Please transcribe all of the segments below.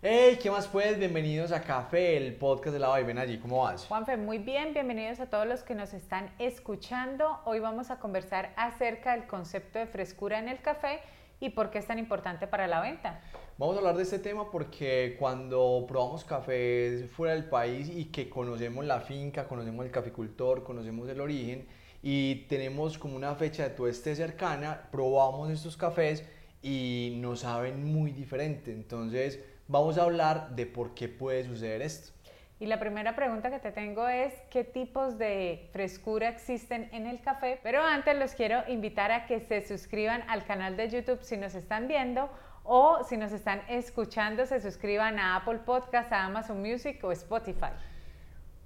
Hey, ¿qué más pues? Bienvenidos a Café, el podcast de la Ven allí. ¿Cómo vas? Juanfe, muy bien, bienvenidos a todos los que nos están escuchando. Hoy vamos a conversar acerca del concepto de frescura en el café y por qué es tan importante para la venta. Vamos a hablar de este tema porque cuando probamos cafés fuera del país y que conocemos la finca, conocemos el caficultor, conocemos el origen y tenemos como una fecha de tueste cercana, probamos estos cafés y nos saben muy diferente. Entonces, vamos a hablar de por qué puede suceder esto. Y la primera pregunta que te tengo es, ¿qué tipos de frescura existen en el café? Pero antes los quiero invitar a que se suscriban al canal de YouTube si nos están viendo o si nos están escuchando, se suscriban a Apple Podcast, a Amazon Music o Spotify.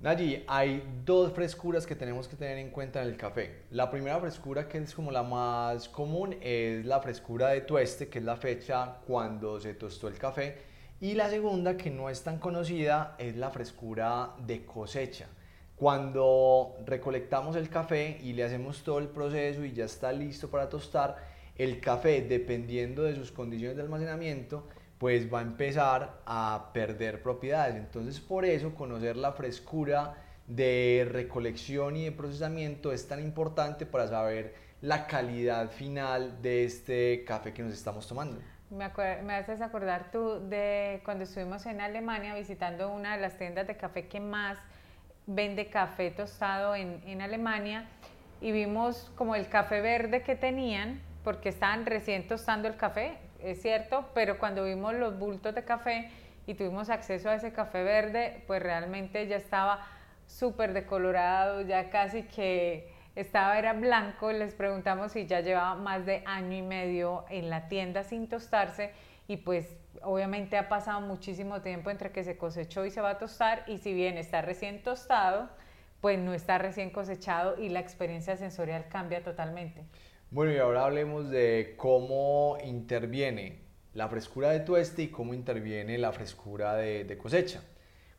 Nayi, hay dos frescuras que tenemos que tener en cuenta en el café. La primera frescura, que es como la más común, es la frescura de tueste, que es la fecha cuando se tostó el café y la segunda, que no es tan conocida, es la frescura de cosecha. Cuando recolectamos el café y le hacemos todo el proceso y ya está listo para tostar, el café, dependiendo de sus condiciones de almacenamiento, pues va a empezar a perder propiedades. Entonces, por eso conocer la frescura de recolección y de procesamiento es tan importante para saber la calidad final de este café que nos estamos tomando. Me, me, haces acordar tú de cuando estuvimos en Alemania visitando una de las tiendas de café que más vende café tostado en, en Alemania y vimos como el café verde que tenían, porque estaban recién tostando el café, es cierto, pero cuando vimos los bultos de café y tuvimos acceso a ese café verde, pues realmente ya estaba súper decolorado, ya casi que estaba, era blanco, les preguntamos si ya llevaba más de año y medio en la tienda sin tostarse y pues obviamente ha pasado muchísimo tiempo entre que se cosechó y se va a tostar y si bien está recién tostado, pues no está recién cosechado y la experiencia sensorial cambia totalmente. Bueno, y ahora hablemos de cómo interviene la frescura de tueste y cómo interviene la frescura de, de cosecha.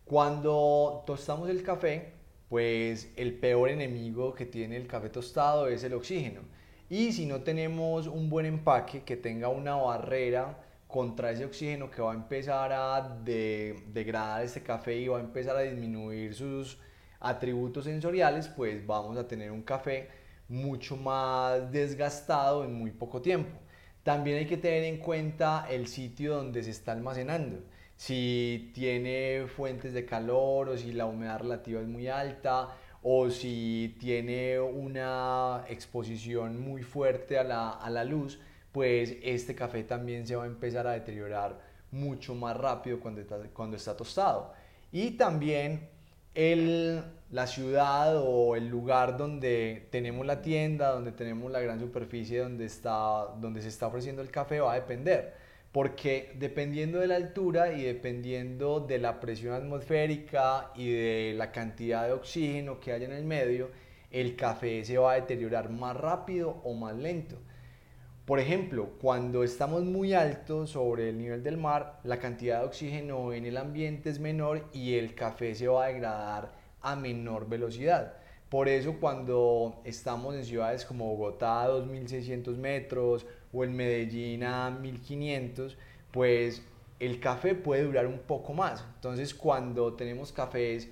Cuando tostamos el café, pues el peor enemigo que tiene el café tostado es el oxígeno. Y si no tenemos un buen empaque que tenga una barrera contra ese oxígeno que va a empezar a degradar este café y va a empezar a disminuir sus atributos sensoriales, pues vamos a tener un café mucho más desgastado en muy poco tiempo. También hay que tener en cuenta el sitio donde se está almacenando si tiene fuentes de calor o si la humedad relativa es muy alta o si tiene una exposición muy fuerte a la, a la luz, pues este café también se va a empezar a deteriorar mucho más rápido cuando está, cuando está tostado. Y también el, la ciudad o el lugar donde tenemos la tienda, donde tenemos la gran superficie donde, está, donde se está ofreciendo el café va a depender porque dependiendo de la altura y dependiendo de la presión atmosférica y de la cantidad de oxígeno que haya en el medio, el café se va a deteriorar más rápido o más lento. Por ejemplo, cuando estamos muy altos sobre el nivel del mar, la cantidad de oxígeno en el ambiente es menor y el café se va a degradar a menor velocidad. Por eso cuando estamos en ciudades como Bogotá a 2.600 metros o en Medellín a 1500, pues el café puede durar un poco más. Entonces cuando tenemos cafés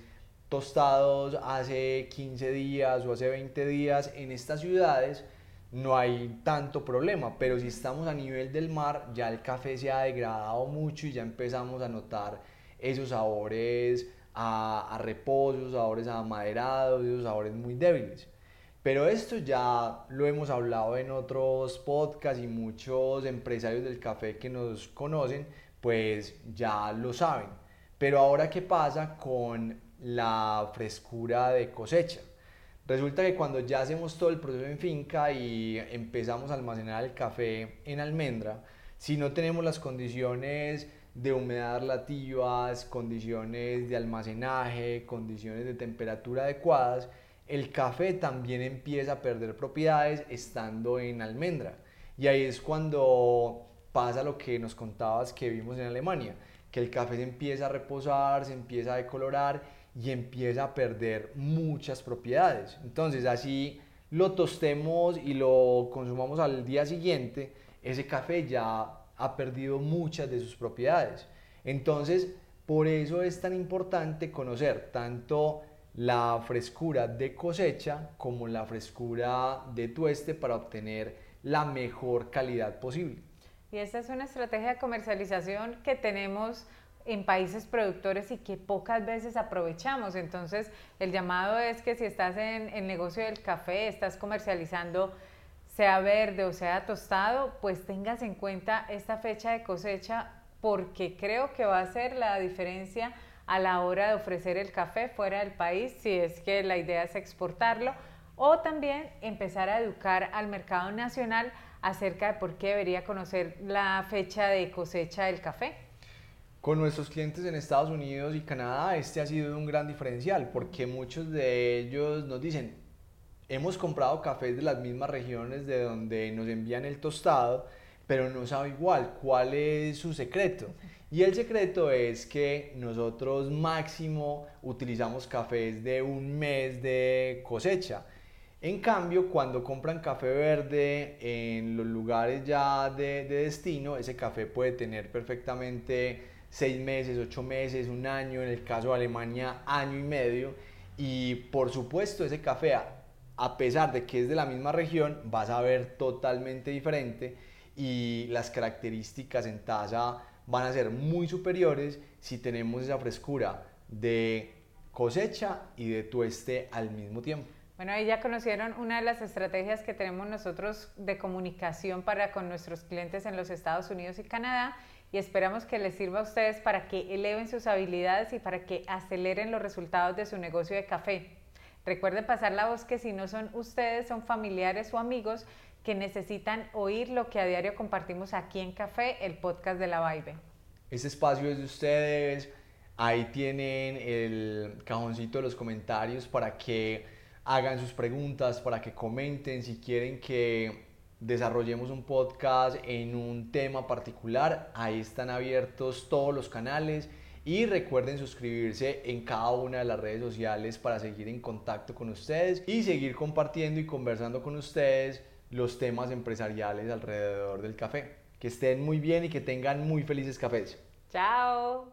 tostados hace 15 días o hace 20 días en estas ciudades, no hay tanto problema, pero si estamos a nivel del mar, ya el café se ha degradado mucho y ya empezamos a notar esos sabores a, a reposo, sabores amaderados, esos sabores muy débiles. Pero esto ya lo hemos hablado en otros podcasts y muchos empresarios del café que nos conocen, pues ya lo saben. Pero ahora, ¿qué pasa con la frescura de cosecha? Resulta que cuando ya hacemos todo el proceso en finca y empezamos a almacenar el café en almendra, si no tenemos las condiciones de humedad relativas, condiciones de almacenaje, condiciones de temperatura adecuadas, el café también empieza a perder propiedades estando en almendra. Y ahí es cuando pasa lo que nos contabas que vimos en Alemania, que el café se empieza a reposar, se empieza a decolorar y empieza a perder muchas propiedades. Entonces así lo tostemos y lo consumamos al día siguiente, ese café ya ha perdido muchas de sus propiedades. Entonces, por eso es tan importante conocer tanto la frescura de cosecha como la frescura de tueste para obtener la mejor calidad posible. Y esta es una estrategia de comercialización que tenemos en países productores y que pocas veces aprovechamos. Entonces, el llamado es que si estás en el negocio del café, estás comercializando sea verde o sea tostado, pues tengas en cuenta esta fecha de cosecha porque creo que va a ser la diferencia a la hora de ofrecer el café fuera del país, si es que la idea es exportarlo, o también empezar a educar al mercado nacional acerca de por qué debería conocer la fecha de cosecha del café. Con nuestros clientes en Estados Unidos y Canadá, este ha sido un gran diferencial porque muchos de ellos nos dicen, hemos comprado cafés de las mismas regiones de donde nos envían el tostado, pero no sabe igual cuál es su secreto. Y el secreto es que nosotros máximo utilizamos cafés de un mes de cosecha. En cambio, cuando compran café verde en los lugares ya de, de destino, ese café puede tener perfectamente seis meses, ocho meses, un año, en el caso de Alemania, año y medio. Y por supuesto, ese café, a pesar de que es de la misma región, vas a ver totalmente diferente y las características en taza van a ser muy superiores si tenemos esa frescura de cosecha y de tueste al mismo tiempo. Bueno, ahí ya conocieron una de las estrategias que tenemos nosotros de comunicación para con nuestros clientes en los Estados Unidos y Canadá y esperamos que les sirva a ustedes para que eleven sus habilidades y para que aceleren los resultados de su negocio de café. Recuerden pasar la voz que si no son ustedes, son familiares o amigos que necesitan oír lo que a diario compartimos aquí en Café, el podcast de la Vibe. Este espacio es de ustedes. Ahí tienen el cajoncito de los comentarios para que hagan sus preguntas, para que comenten si quieren que desarrollemos un podcast en un tema particular, ahí están abiertos todos los canales y recuerden suscribirse en cada una de las redes sociales para seguir en contacto con ustedes y seguir compartiendo y conversando con ustedes los temas empresariales alrededor del café. Que estén muy bien y que tengan muy felices cafés. Chao.